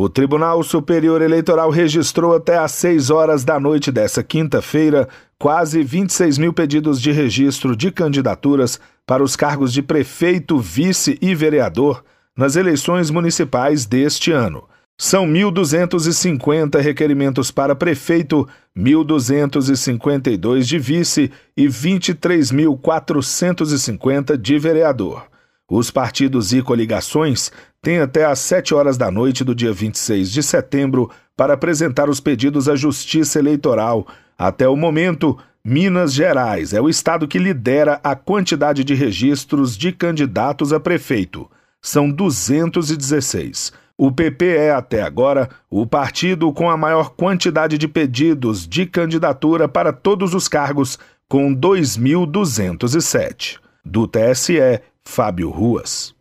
O Tribunal Superior Eleitoral registrou até às 6 horas da noite dessa quinta-feira quase 26 mil pedidos de registro de candidaturas para os cargos de prefeito, vice e vereador nas eleições municipais deste ano. São 1.250 requerimentos para prefeito, 1.252 de vice e 23.450 de vereador. Os partidos e coligações têm até às 7 horas da noite do dia 26 de setembro para apresentar os pedidos à Justiça Eleitoral. Até o momento, Minas Gerais é o estado que lidera a quantidade de registros de candidatos a prefeito. São 216. O PP é, até agora, o partido com a maior quantidade de pedidos de candidatura para todos os cargos, com 2.207. Do TSE, Fábio Ruas.